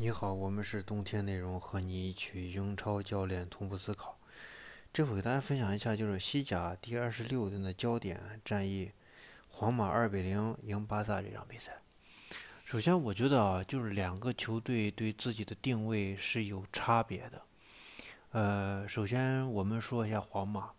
你好，我们是冬天内容，和你一起英超教练同步思考。这回给大家分享一下，就是西甲第二十六轮的焦点战役，皇马二比零赢巴萨这场比赛。首先，我觉得啊，就是两个球队对自己的定位是有差别的。呃，首先我们说一下皇马，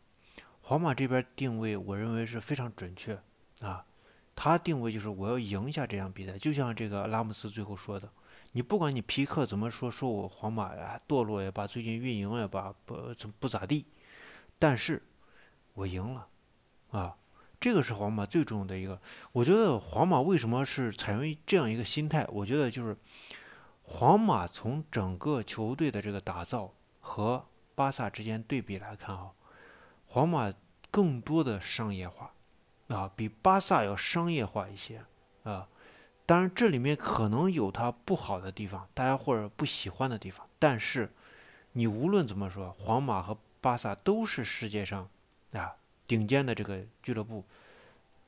皇马这边定位，我认为是非常准确啊。他定位就是我要赢下这场比赛，就像这个拉姆斯最后说的。你不管你皮克怎么说，说我皇马呀堕落也罢，最近运营也罢，不怎不咋地，但是我赢了，啊，这个是皇马最重要的一个。我觉得皇马为什么是采用这样一个心态？我觉得就是皇马从整个球队的这个打造和巴萨之间对比来看啊，皇马更多的商业化，啊，比巴萨要商业化一些，啊。当然，这里面可能有它不好的地方，大家或者不喜欢的地方。但是，你无论怎么说，皇马和巴萨都是世界上啊顶尖的这个俱乐部。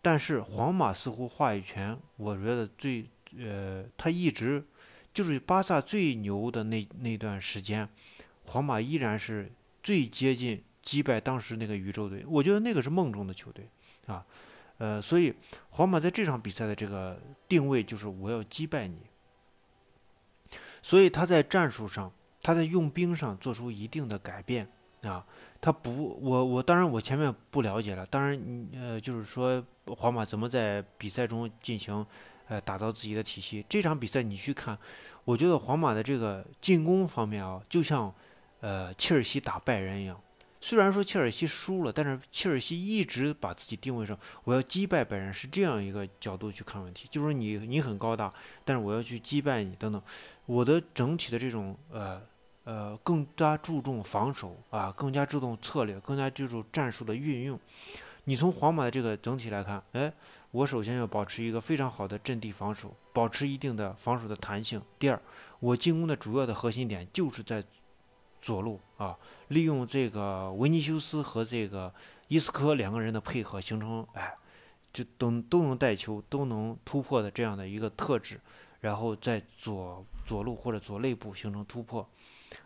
但是，皇马似乎话语权，我觉得最呃，他一直就是巴萨最牛的那那段时间，皇马依然是最接近击败当时那个宇宙队。我觉得那个是梦中的球队啊。呃，所以皇马在这场比赛的这个定位就是我要击败你，所以他在战术上，他在用兵上做出一定的改变啊，他不，我我当然我前面不了解了，当然呃就是说皇马怎么在比赛中进行呃打造自己的体系，这场比赛你去看，我觉得皇马的这个进攻方面啊，就像呃切尔西打拜仁一样。虽然说切尔西输了，但是切尔西一直把自己定位上，我要击败拜仁，是这样一个角度去看问题，就是说你你很高大，但是我要去击败你等等，我的整体的这种呃呃更加注重防守啊，更加注重策略，更加注重战术的运用。你从皇马的这个整体来看，哎，我首先要保持一个非常好的阵地防守，保持一定的防守的弹性。第二，我进攻的主要的核心点就是在。左路啊，利用这个维尼修斯和这个伊斯科两个人的配合，形成哎，就都都能带球，都能突破的这样的一个特质，然后在左左路或者左肋部形成突破，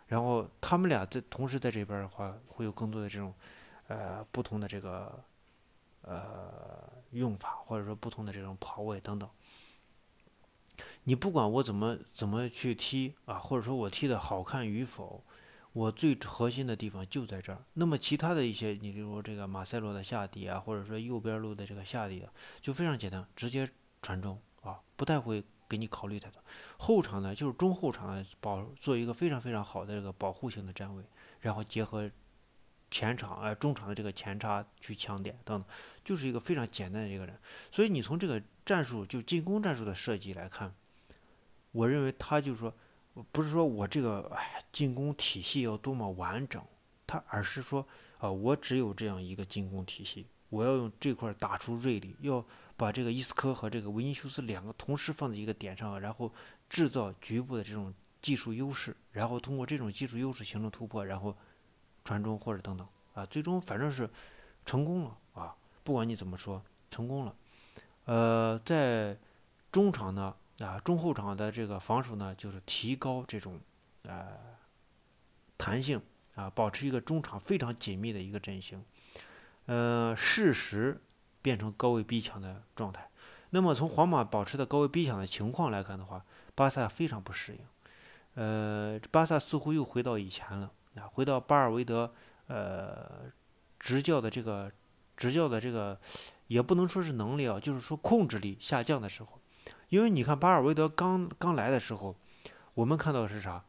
然后他们俩在同时在这边的话，会有更多的这种呃不同的这个呃用法，或者说不同的这种跑位等等。你不管我怎么怎么去踢啊，或者说我踢的好看与否。我最核心的地方就在这儿。那么其他的一些，你比如说这个马塞洛的下底啊，或者说右边路的这个下底啊，就非常简单，直接传中啊，不太会给你考虑太多。后场呢，就是中后场保做一个非常非常好的这个保护性的站位，然后结合前场呃中场的这个前插去抢点等等，就是一个非常简单的一个人。所以你从这个战术就进攻战术的设计来看，我认为他就是说。不是说我这个哎进攻体系要多么完整，他而是说啊，我只有这样一个进攻体系，我要用这块打出锐利，要把这个伊斯科和这个维尼修斯两个同时放在一个点上，然后制造局部的这种技术优势，然后通过这种技术优势形成突破，然后传中或者等等啊，最终反正是成功了啊，不管你怎么说，成功了。呃，在中场呢。啊，中后场的这个防守呢，就是提高这种呃弹性啊，保持一个中场非常紧密的一个阵型，呃，适时变成高位逼抢的状态。那么从皇马保持的高位逼抢的情况来看的话，巴萨非常不适应。呃，巴萨似乎又回到以前了啊，回到巴尔韦德呃执教的这个执教的这个也不能说是能力啊，就是说控制力下降的时候。因为你看巴尔韦德刚刚来的时候，我们看到的是啥？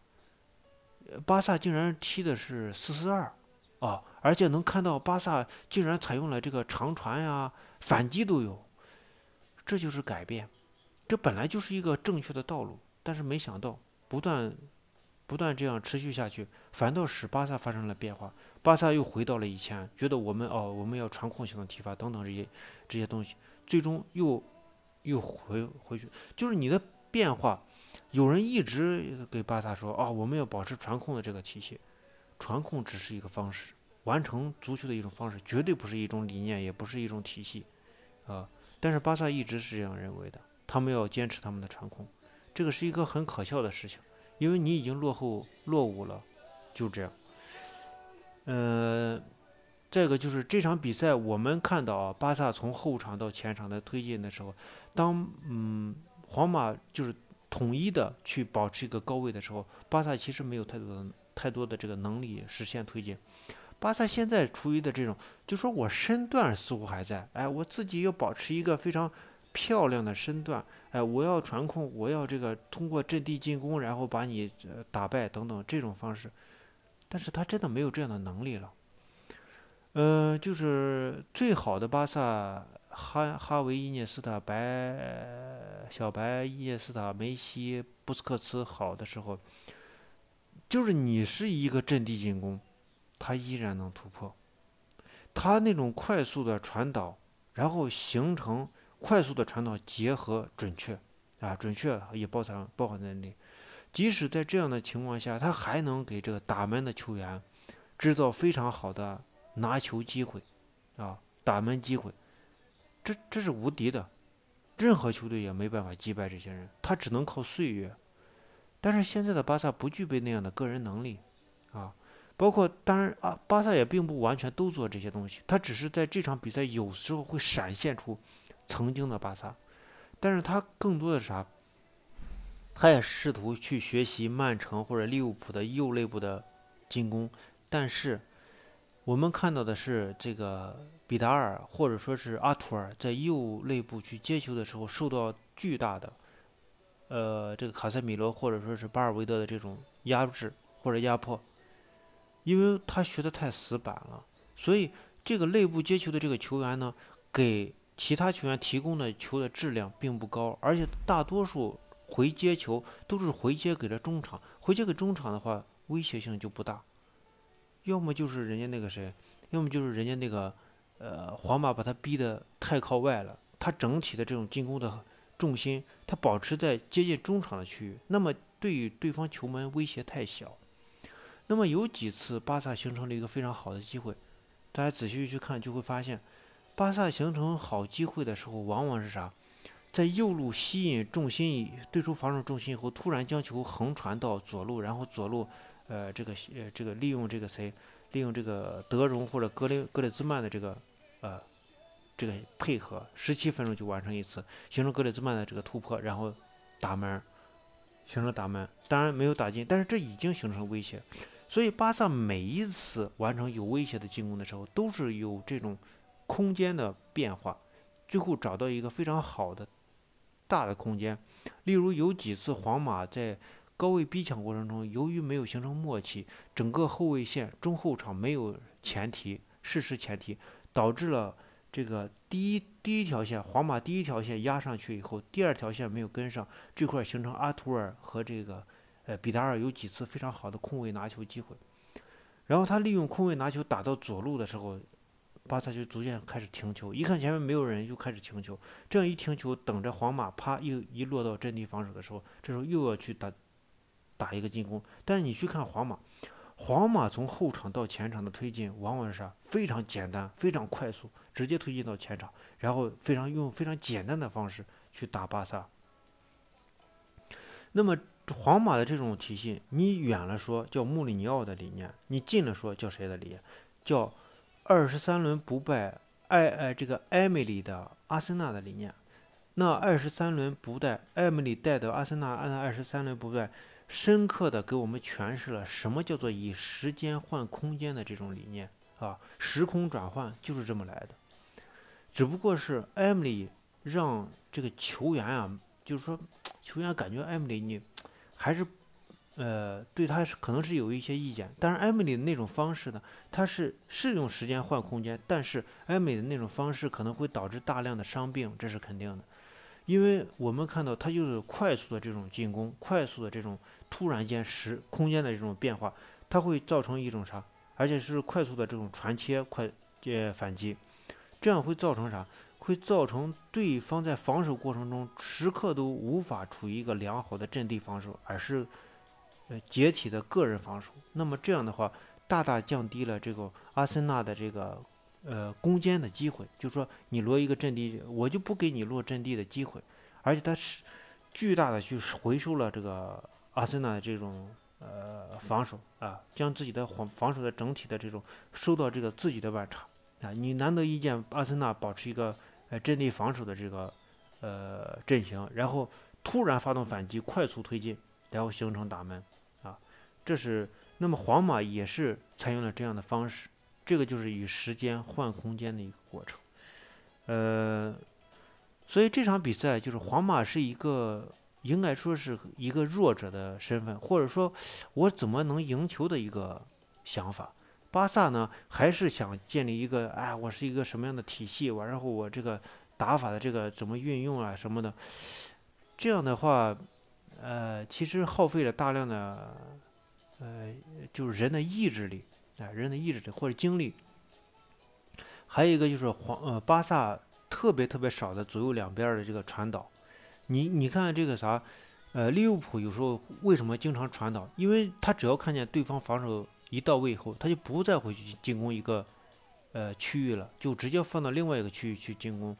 巴萨竟然踢的是四四二，啊，而且能看到巴萨竟然采用了这个长传呀、反击都有，这就是改变。这本来就是一个正确的道路，但是没想到不断不断这样持续下去，反倒使巴萨发生了变化。巴萨又回到了以前，觉得我们哦，我们要传控型的踢法等等这些这些东西，最终又。又回回去，就是你的变化。有人一直给巴萨说：“啊，我们要保持传控的这个体系，传控只是一个方式，完成足球的一种方式，绝对不是一种理念，也不是一种体系，啊。”但是巴萨一直是这样认为的，他们要坚持他们的传控，这个是一个很可笑的事情，因为你已经落后落伍了，就这样。呃，再一个就是这场比赛，我们看到啊，巴萨从后场到前场的推进的时候，当嗯皇马就是统一的去保持一个高位的时候，巴萨其实没有太多的太多的这个能力实现推进。巴萨现在处于的这种，就说我身段似乎还在，哎，我自己要保持一个非常漂亮的身段，哎，我要传控，我要这个通过阵地进攻，然后把你打败等等这种方式，但是他真的没有这样的能力了。呃，就是最好的巴萨，哈哈维、伊涅斯塔、白小白、伊涅斯塔、梅西、布斯克茨好的时候，就是你是一个阵地进攻。他依然能突破，他那种快速的传导，然后形成快速的传导结合准确，啊，准确也包含包含在内。即使在这样的情况下，他还能给这个打门的球员制造非常好的拿球机会，啊，打门机会，这这是无敌的，任何球队也没办法击败这些人，他只能靠岁月。但是现在的巴萨不具备那样的个人能力，啊。包括当然啊，巴萨也并不完全都做这些东西，他只是在这场比赛有时候会闪现出曾经的巴萨，但是他更多的啥？他也试图去学习曼城或者利物浦的右肋部的进攻，但是我们看到的是这个比达尔或者说是阿图尔在右肋部去接球的时候受到巨大的，呃，这个卡塞米罗或者说是巴尔韦德的这种压制或者压迫。因为他学的太死板了，所以这个内部接球的这个球员呢，给其他球员提供的球的质量并不高，而且大多数回接球都是回接给了中场，回接给中场的话，威胁性就不大。要么就是人家那个谁，要么就是人家那个，呃，皇马把他逼得太靠外了，他整体的这种进攻的重心，他保持在接近中场的区域，那么对于对方球门威胁太小。那么有几次巴萨形成了一个非常好的机会，大家仔细去看就会发现，巴萨形成好机会的时候，往往是啥，在右路吸引重心以对出防守重心以后，突然将球横传到左路，然后左路，呃，这个呃这个利用这个谁，利用这个德容或者格雷格列兹曼的这个呃这个配合，十七分钟就完成一次，形成格列兹曼的这个突破，然后打门，形成打门，当然没有打进，但是这已经形成威胁。所以，巴萨每一次完成有威胁的进攻的时候，都是有这种空间的变化，最后找到一个非常好的大的空间。例如，有几次皇马在高位逼抢过程中，由于没有形成默契，整个后卫线中后场没有前提，事实前提，导致了这个第一第一条线，皇马第一条线压上去以后，第二条线没有跟上，这块形成阿图尔和这个。呃，比达尔有几次非常好的空位拿球机会，然后他利用空位拿球打到左路的时候，巴萨就逐渐开始停球，一看前面没有人，就开始停球。这样一停球，等着皇马啪一一落到阵地防守的时候，这时候又要去打打一个进攻。但是你去看皇马，皇马从后场到前场的推进往往是啥？非常简单，非常快速，直接推进到前场，然后非常用非常简单的方式去打巴萨。那么。皇马的这种体系，你远了说叫穆里尼奥的理念，你近了说叫谁的理念？叫二十三轮不败艾呃这个艾米丽的阿森纳的理念。那二十三轮不败，艾米丽带的阿森纳按二十三轮不败，深刻的给我们诠释了什么叫做以时间换空间的这种理念啊，时空转换就是这么来的。只不过是艾米丽让这个球员啊，就是说球员感觉艾米丽你。还是，呃，对他是可能是有一些意见，但是艾米丽的那种方式呢，他是是用时间换空间，但是艾米丽的那种方式可能会导致大量的伤病，这是肯定的，因为我们看到他就是快速的这种进攻，快速的这种突然间时空间的这种变化，它会造成一种啥，而且是快速的这种传切快呃反击，这样会造成啥？会造成对方在防守过程中时刻都无法处于一个良好的阵地防守，而是呃解体的个人防守。那么这样的话，大大降低了这个阿森纳的这个呃攻坚的机会。就是说你落一个阵地，我就不给你落阵地的机会，而且他是巨大的去回收了这个阿森纳的这种呃防守啊，将自己的防防守的整体的这种收到这个自己的半场啊，你难得一见阿森纳保持一个呃阵地防守的这个呃阵型，然后突然发动反击，快速推进，然后形成打门啊，这是那么皇马也是采用了这样的方式，这个就是与时间换空间的一个过程，呃，所以这场比赛就是皇马是一个。应该说是一个弱者的身份，或者说，我怎么能赢球的一个想法。巴萨呢，还是想建立一个，哎，我是一个什么样的体系，完然后我这个打法的这个怎么运用啊什么的。这样的话，呃，其实耗费了大量的，呃，就是人的意志力，啊，人的意志力或者精力。还有一个就是皇，呃，巴萨特别特别少的左右两边的这个传导。你你看这个啥，呃，利物浦有时候为什么经常传导？因为他只要看见对方防守一到位以后，他就不再回去进攻一个呃区域了，就直接放到另外一个区域去进攻。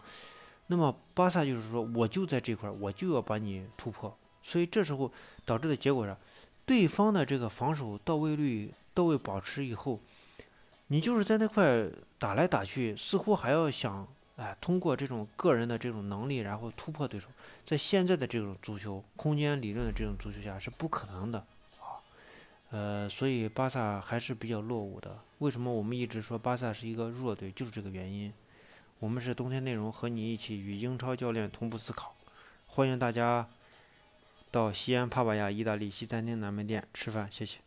那么巴萨就是说，我就在这块儿，我就要把你突破。所以这时候导致的结果是，对方的这个防守到位率到位保持以后，你就是在那块打来打去，似乎还要想。哎，通过这种个人的这种能力，然后突破对手，在现在的这种足球空间理论的这种足球下是不可能的啊。呃，所以巴萨还是比较落伍的。为什么我们一直说巴萨是一个弱队，就是这个原因。我们是冬天内容和你一起与英超教练同步思考，欢迎大家到西安帕帕亚意大利西餐厅南门店吃饭，谢谢。